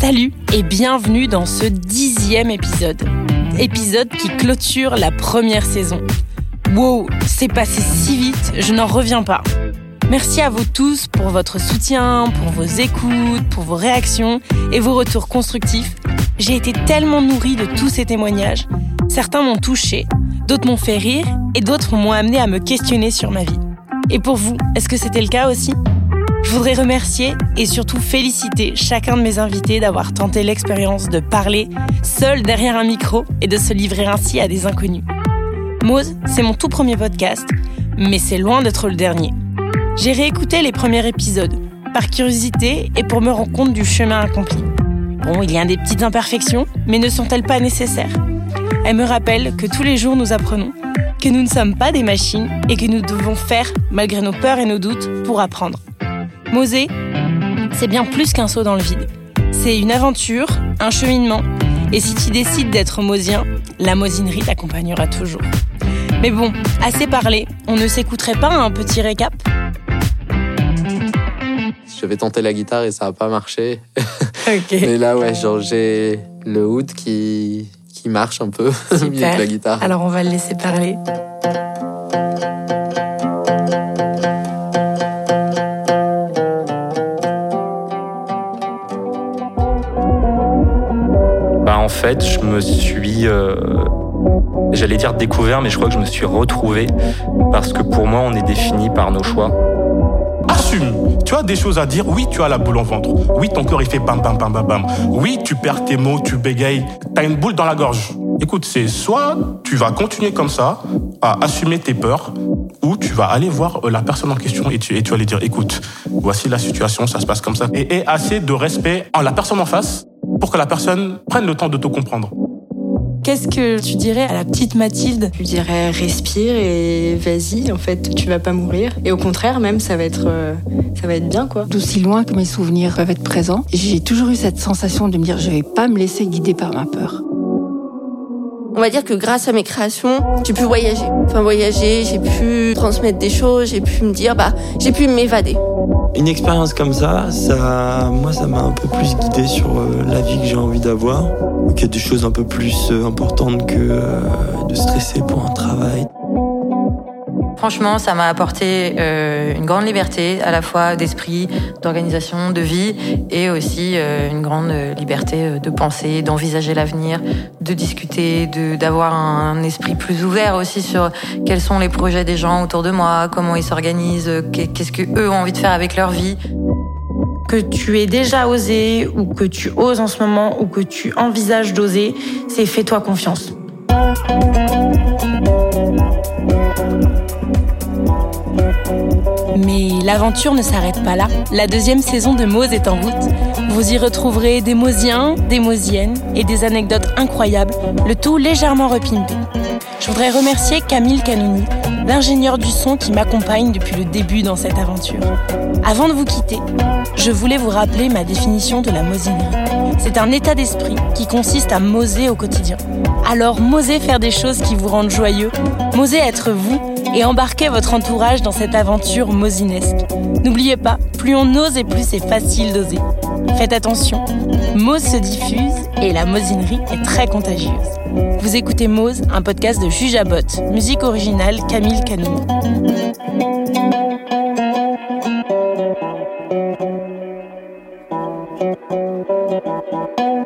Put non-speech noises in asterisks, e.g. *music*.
Salut et bienvenue dans ce dixième épisode. Épisode qui clôture la première saison. Wow, c'est passé si vite, je n'en reviens pas. Merci à vous tous pour votre soutien, pour vos écoutes, pour vos réactions et vos retours constructifs. J'ai été tellement nourrie de tous ces témoignages. Certains m'ont touchée, d'autres m'ont fait rire et d'autres m'ont amené à me questionner sur ma vie. Et pour vous, est-ce que c'était le cas aussi? Je voudrais remercier et surtout féliciter chacun de mes invités d'avoir tenté l'expérience de parler seul derrière un micro et de se livrer ainsi à des inconnus. Mose, c'est mon tout premier podcast, mais c'est loin d'être le dernier. J'ai réécouté les premiers épisodes, par curiosité et pour me rendre compte du chemin accompli. Bon, il y a des petites imperfections, mais ne sont-elles pas nécessaires? Elles me rappellent que tous les jours nous apprenons, que nous ne sommes pas des machines et que nous devons faire, malgré nos peurs et nos doutes, pour apprendre. Moser, c'est bien plus qu'un saut dans le vide. C'est une aventure, un cheminement, et si tu décides d'être mosien, la mosinerie t'accompagnera toujours. Mais bon, assez parlé, on ne s'écouterait pas un petit récap? Je vais tenter la guitare et ça n'a pas marché. *laughs* Mais là, ouais, genre j'ai le oud qui, qui marche un peu *laughs* mieux que la guitare. Alors on va le laisser parler. Fait, je me suis euh, j'allais dire découvert, mais je crois que je me suis retrouvé parce que pour moi, on est défini par nos choix. Assume. Tu as des choses à dire. Oui, tu as la boule en ventre. Oui, ton cœur il fait bam bam bam bam bam. Oui, tu perds tes mots, tu bégayes. T'as une boule dans la gorge. Écoute, c'est soit tu vas continuer comme ça à assumer tes peurs, ou tu vas aller voir euh, la personne en question et tu, vas lui dire, écoute, voici la situation, ça se passe comme ça. Et assez de respect en la personne en face pour que la personne prenne le temps de te comprendre. Qu'est-ce que tu dirais à la petite Mathilde? Je dirais respire et vas-y, en fait, tu vas pas mourir. Et au contraire, même, ça va être, euh, ça va être bien, quoi. D'aussi loin que mes souvenirs peuvent être présents, j'ai toujours eu cette sensation de me dire je vais pas me laisser guider par ma peur. On va dire que grâce à mes créations, j'ai pu voyager. Enfin, voyager, j'ai pu transmettre des choses, j'ai pu me dire, bah, j'ai pu m'évader. Une expérience comme ça, ça, moi, ça m'a un peu plus guidé sur euh, la vie que j'ai envie d'avoir. Il y a des choses un peu plus euh, importantes que euh, de stresser pour un travail. Franchement, ça m'a apporté euh, une grande liberté, à la fois d'esprit, d'organisation, de vie, et aussi euh, une grande liberté euh, de penser, d'envisager l'avenir, de discuter, d'avoir un esprit plus ouvert aussi sur quels sont les projets des gens autour de moi, comment ils s'organisent, qu'est-ce que eux ont envie de faire avec leur vie. Que tu aies déjà osé, ou que tu oses en ce moment, ou que tu envisages d'oser, c'est fais-toi confiance. Mais l'aventure ne s'arrête pas là. La deuxième saison de Mose est en route. Vous y retrouverez des Mosiens, des Mosiennes et des anecdotes incroyables, le tout légèrement repimpé. Je voudrais remercier Camille Canouni, l'ingénieur du son qui m'accompagne depuis le début dans cette aventure. Avant de vous quitter, je voulais vous rappeler ma définition de la mosinerie. C'est un état d'esprit qui consiste à moser au quotidien. Alors, mosez faire des choses qui vous rendent joyeux, mosez être vous et embarquez votre entourage dans cette aventure mosinesque. N'oubliez pas, plus on ose et plus c'est facile d'oser. Faites attention, Mose se diffuse et la mosinerie est très contagieuse. Vous écoutez Mose, un podcast de Jujabot, musique originale Camille Canouni. Thank you. Thank you.